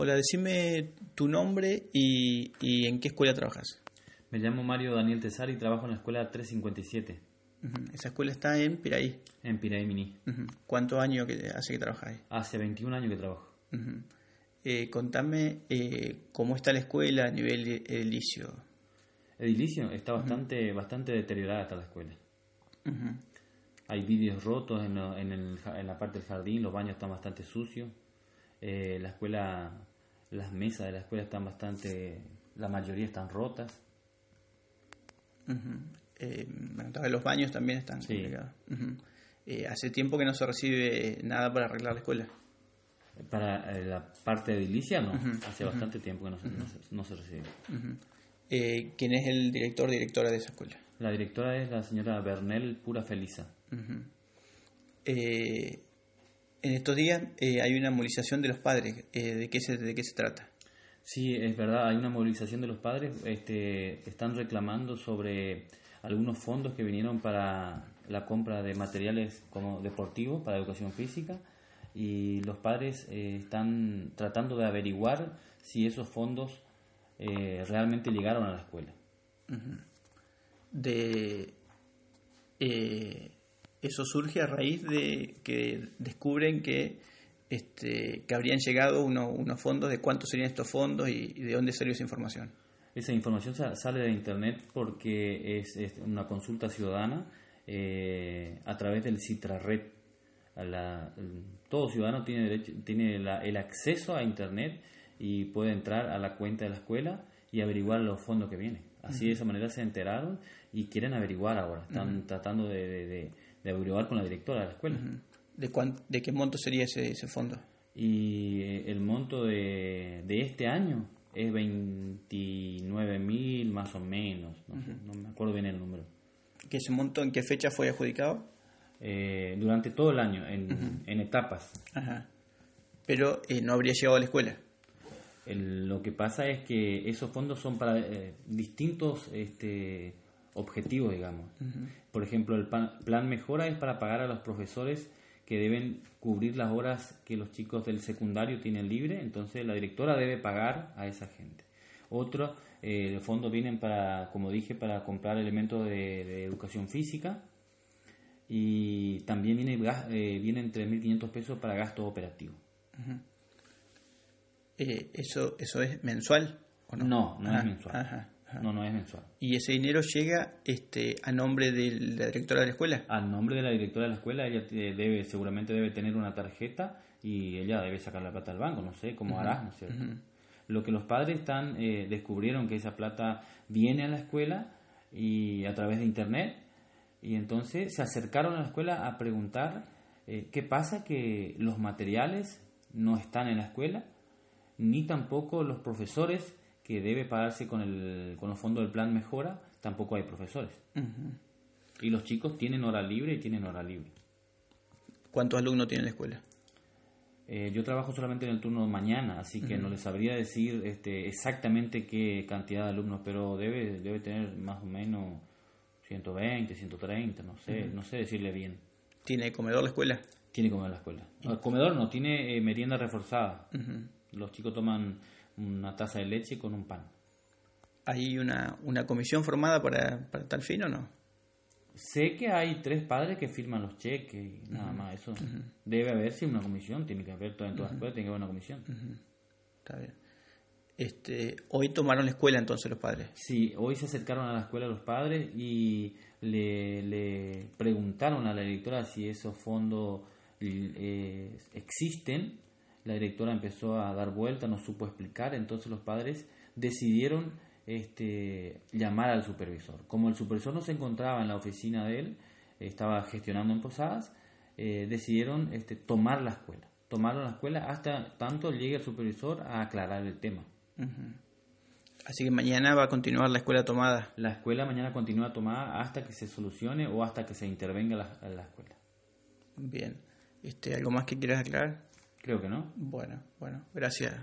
Hola, decime tu nombre y, y en qué escuela trabajas. Me llamo Mario Daniel Tesar y trabajo en la escuela 357 Ujú. Esa escuela está en Piraí. en Piraí Mini. ¿Cuántos años que hace que trabajas ahí? Hace 21 años que trabajo. Ujú. Eh, contame eh, cómo está la escuela a nivel edilicio. Edilicio está bastante, bastante deteriorada está la escuela. Hay vidrios rotos en, en, el en la parte del jardín, los baños están bastante sucios. Eh, la escuela, las mesas de la escuela están bastante, la mayoría están rotas. Eh, bueno, vez los baños también están Sí. complicados. Eh, hace tiempo que no se recibe nada para arreglar la escuela. Para la parte edilicia, no. Hace bastante tiempo que no se, no se- no se recibe. Eh, ¿Quién es el director directora de esa escuela? La directora es la señora Bernel Pura Felisa. Ujú. Eh, en estos días eh, hay una movilización de los padres. Eh, ¿de, qué se, ¿De qué se trata? Sí, es verdad, hay una movilización de los padres, este, están reclamando sobre algunos fondos que vinieron para la compra de materiales como deportivos para educación física y los padres eh, están tratando de averiguar si esos fondos eh, realmente llegaron a la escuela. De, eso surge a raíz de que descubren que, este, que habrían llegado uno- unos fondos, de cuántos serían estos fondos y, y de dónde salió esa información. Esa información sa- sale de internet porque es, es una consulta ciudadana eh, a través del Citrared. A la- todo ciudadano tiene, derecho, tiene la- el acceso a internet y puede entrar a la cuenta de la escuela y averiguar los fondos que vienen. Así de esa manera se enteraron y quieren averiguar ahora. Están tratando de, de- de- de averiguar con la directora de la escuela. ¿De, de qué monto sería ese, ese fondo? Y eh, el monto de, de este año es 29 mil más o menos, no, me acuerdo bien el número. ¿Que ese monto en qué fecha fue adjudicado? Eh, durante todo el año, en, en etapas. Ajá. Pero eh, no habría llegado a la escuela. El- lo que pasa es que esos fondos son para eh, distintos este, objetivos, digamos. Por ejemplo, el plan mejora es para pagar a los profesores que deben cubrir las horas que los chicos del secundario tienen libre, entonces la directora debe pagar a esa gente. Otro, eh, fondos vienen para, como dije, para comprar elementos de, de educación física y también viene, eh, vienen 3.500 pesos para gastos operativos. Eh, eso, ¿Eso es mensual o no? No, no Ajá, es mensual. ajá, ajá. No, no es mensual. ¿Y ese dinero llega este, a nombre de la directora de la escuela? Al nombre de la directora de la escuela, ella debe, seguramente debe tener una tarjeta y ella debe sacar la plata del banco, no sé cómo hará, ¿no es cierto? Lo que los padres están, eh, descubrieron que esa plata viene a la escuela y a través de internet y entonces se acercaron a la escuela a preguntar eh, qué pasa que los materiales no están en la escuela ni tampoco los profesores que debe pagarse con, el, con los fondos del plan mejora, tampoco hay profesores. Y los chicos tienen hora libre y tienen hora libre. ¿Cuántos alumnos tiene la escuela? Eh, yo trabajo solamente en el turno de mañana, así que no les sabría decir este, exactamente qué cantidad de alumnos, pero debe, debe tener más o menos 120, 130, no sé, no sé decirle bien. ¿Tiene comedor la escuela? Tiene comedor la escuela. El comedor no, tiene eh, merienda reforzada. Los chicos toman una taza de leche con un pan. ¿Hay una, una comisión formada para, para tal fin o no? Sé que hay tres padres que firman los cheques y nada más. Eso debe haber sí una comisión, tiene que haber en todas las escuelas, tiene que haber una comisión. Está bien. Este, hoy tomaron la escuela entonces los padres. Sí, hoy se acercaron a la escuela los padres y le, le preguntaron a la directora si esos fondos eh, existen. La directora empezó a dar vuelta, no supo explicar, entonces los padres decidieron este, llamar al supervisor. Como el supervisor no se encontraba en la oficina de él, estaba gestionando en Posadas, eh, decidieron este, tomar la escuela. Tomaron la escuela hasta tanto llegue el supervisor a aclarar el tema. Así que mañana va a continuar la escuela tomada. La escuela mañana continúa tomada hasta que se solucione o hasta que se intervenga la, la escuela. Bien. Este, ¿Algo más que quieras aclarar? Creo que no. Bueno, bueno, gracias.